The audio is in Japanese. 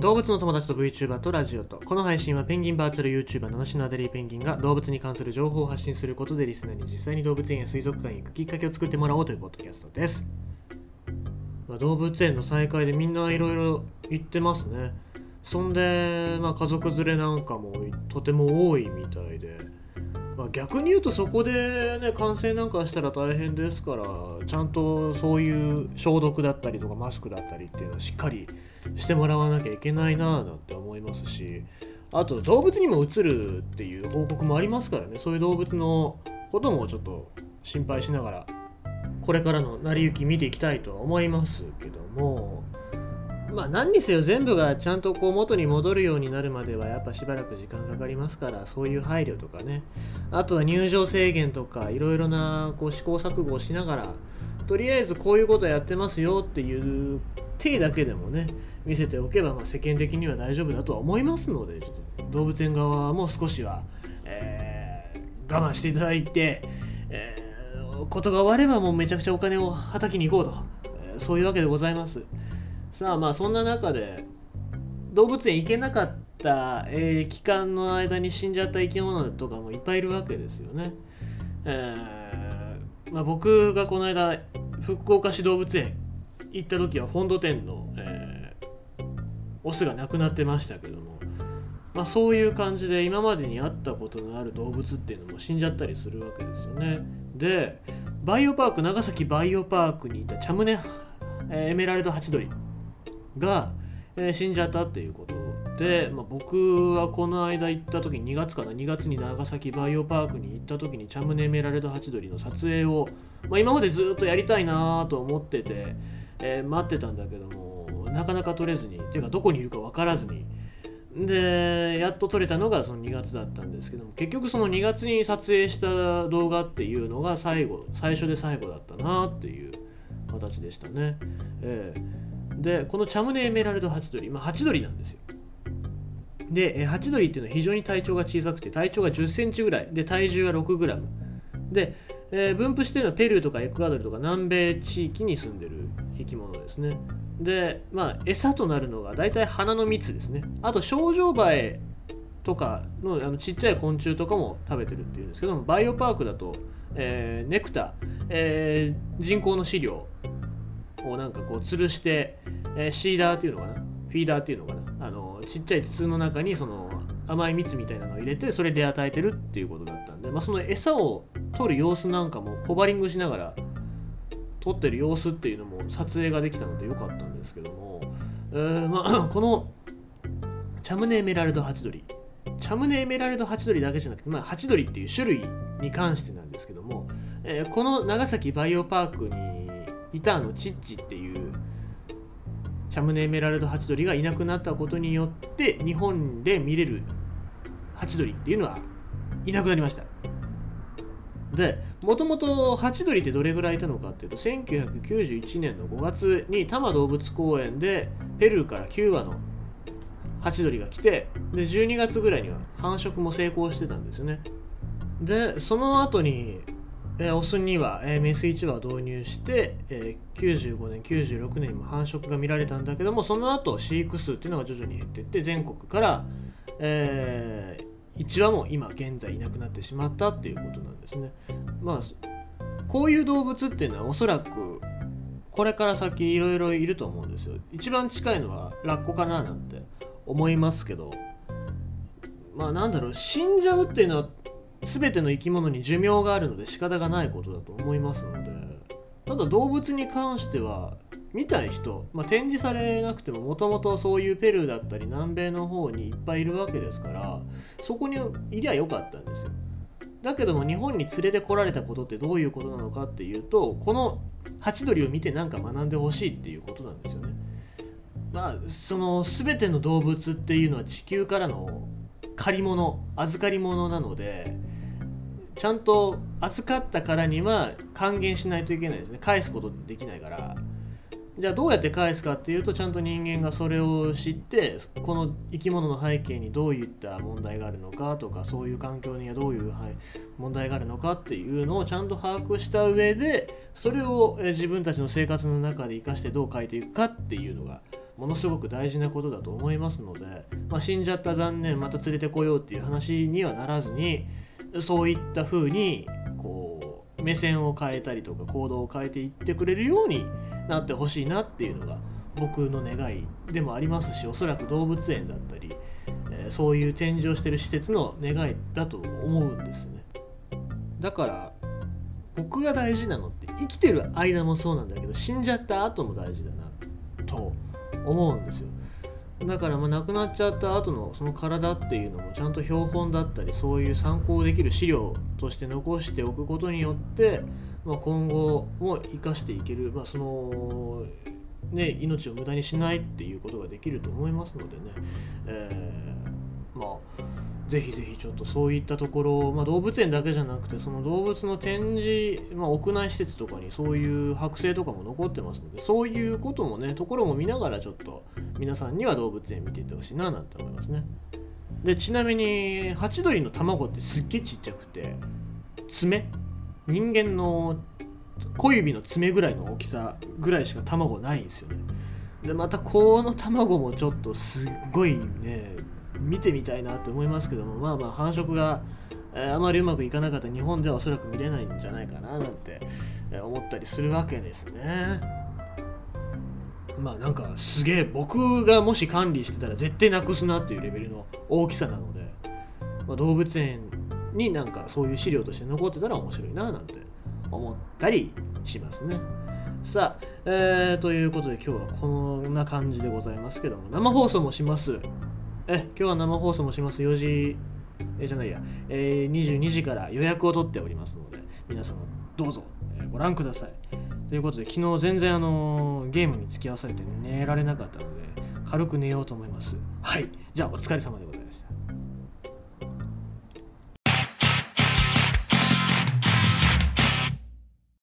動物の友達と VTuber とラジオと。この配信はペンギンバーチャル YouTuber 七種のアデリーペンギンが動物に関する情報を発信することでリスナーに実際に動物園や水族館へ行くきっかけを作ってもらおうというポッドキャストです、まあ、動物園の再開でみんないろいろ行ってますね。そんで、まあ、家族連れなんかもとても多いみたいで、まあ、逆に言うとそこでね感染なんかしたら大変ですからちゃんとそういう消毒だったりとかマスクだったりっていうのはしっかりしてもらわなきゃいけないなぁなんて思いますしあと動物にもうつるっていう報告もありますからね。そういう動物のこともちょっと心配しながらこれからの成り行き見ていきたいとは思いますけども。まあ何にせよ全部がちゃんとこう元に戻るようになるまではやっぱしばらく時間かかりますからそういう配慮とかね。あとは入場制限とかいろいろなこう試行錯誤をしながらとりあえずこういうことやってますよっていう手だけでもね見せておけば、まあ、世間的には大丈夫だとは思いますのでちょっと動物園側も少しは、えー、我慢していただいて、えー、ことが終わればもうめちゃくちゃお金をはたきに行こうと、え、そういうわけでございます。さあまあそんな中で動物園行けなかった、えー、期間の間に死んじゃった生き物とかもいっぱいいるわけですよね、えーまあ、僕がこの間福岡市動物園行った時は本土店の、えー、オスが亡くなってましたけども、まあ、そういう感じで今までに会ったことのある動物っていうのも死んじゃったりするわけですよね。でバイオパーク長崎バイオパークにいたチャムネ、えー、エメラルドハチドリ。が、えー、死んじゃったっていうことで、まあ、僕はこの間行った時に2月かな2月に長崎バイオパークに行った時にチャムネメラルドハチドリの撮影を、まあ、今までずっとやりたいなと思っててえー、待ってたんだけどもなかなか撮れずにっていうかどこにいるか分からずに。でやっと撮れたのがその2月だったんですけども結局その2月に撮影した動画っていうのが最後最初で最後だったなっていう形でしたね、えー、でこのチャムネエメラルドハチドリまあハチドリなんですよ。で、ハチドリっていうのは非常に体長が小さくて体長が1 0センチぐらい。で体重は6グラム。で、えー、分布しているのはペルーとかエクアドルとか南米地域に住んでる生き物ですね。でまあ餌となるのが大体花の蜜ですね。あとショウジョウバエとかのあのちっちゃい昆虫とかも食べてるっていうんですけどもバイオパークだと、えー、ネクタ、えー、人工の飼料をなんかこう吊るして、えー、シーダーっていうのかな？フィーダーっていうのかな？あのちっちゃい筒の中にその甘い蜜みたいなのを入れてそれで与えてるっていうことだったんで、まあ、その餌を取る様子なんかもホバリングしながら撮ってる様子っていうのも撮影ができたので良かったんですけども、えー、まあ、このチャムネエメラルドハチドリ。チャムネエメラルドハチドリだけじゃなくて、まあ、ハチドリっていう種類に関してなんですけども、えー、この長崎バイオパークにいたあのチッチっていうチャムネエメラルドハチドリがいなくなったことによって日本で見れるハチドリっていうのはいなくなりました。でもともとハチドリってどれぐらいいたのかっていうと1991年の5月に多摩動物公園でペルーから9羽のハチドリが来てで12月ぐらいには繁殖も成功してたんですよねでその後に、えー、オスには、えー、メス1羽を導入して、えー、95年96年にも繁殖が見られたんだけどもその後飼育数っていうのが徐々に減っていって全国から、えー、1羽も今現在いなくなってしまったっていうことなんですね。まあこういう動物っていうのはおそらくこれから先いろいろいると思うんですよ。一番近いのはラッコかななんて思いますけどまあなんだろう死んじゃうっていうのは全ての生き物に寿命があるので仕方がないことだと思いますのでただ動物に関しては見たい人、まあ、展示されなくてももともとそういうペルーだったり南米の方にいっぱいいるわけですからそこにいりゃよかったんですよ。だけども日本に連れてこられたことってどういうことなのかっていうとこのハチドリを見て何か学んでほしいっていうことなんですよね。まあその全ての動物っていうのは地球からの借り物預かり物なのでちゃんと預かったからには還元しないといけないですね。返すことできないから。じゃあどうやって返すかっていうとちゃんと人間がそれを知ってこの生き物の背景にどういった問題があるのかとかそういう環境にはどういう問題があるのかっていうのをちゃんと把握した上でそれを自分たちの生活の中で生かしてどう変えていくかっていうのがものすごく大事なことだと思いますので、まあ、死んじゃった残念また連れてこようっていう話にはならずにそういった風にこう目線を変えたりとか行動を変えていってくれるようになってほしいなっていうのが僕の願いでもありますしおそらく動物園だったり、えー、そういう展示をしてる施設の願いだと思うんですね。だから僕が大事なのって生きてる間もそうなんだけど死んじゃった後も大事だなと思うんですよ。だからまあ亡くなっちゃった後のその体っていうのもちゃんと標本だったりそういう参考できる資料として残しておくことによって、まあ、今後も生かしていける、まあ、そのね命を無駄にしないっていうことができると思いますのでね、えー、まあぜひぜひちょっとそういったところ、まあ、動物園だけじゃなくてその動物の展示、まあ、屋内施設とかにそういう剥製とかも残ってますのでそういうこともねところも見ながらちょっと皆さんには動物園見ていってほしいななんて思いますね。でちなみにハチドリの卵ってすっげえちっちゃくて爪？人間の小指の爪ぐらいの大きさぐらいしか卵ないんですよね。でまたこの卵もちょっとすっごいね見てみたいなと思いますけどもまあまあ繁殖が、えー、あまりうまくいかなかった日本ではおそらく見れないんじゃないかななんて、え、思ったりするわけですね。まあなんかすげえ僕がもし管理してたら絶対なくすなっていうレベルの大きさなので、まあ、動物園になんかそういう資料として残ってたら面白いななんて思ったりしますね。さあ、えー、ということで今日はこんな感じでございますけども生放送もします。え今日は生放送もします。4時えじゃないや、えー、22時から予約を取っておりますので皆様どうぞ、えー、ご覧ください。ということで昨日全然あのー、ゲームに付き合わされて寝られなかったので軽く寝ようと思います。はい。じゃあお疲れ様でございました。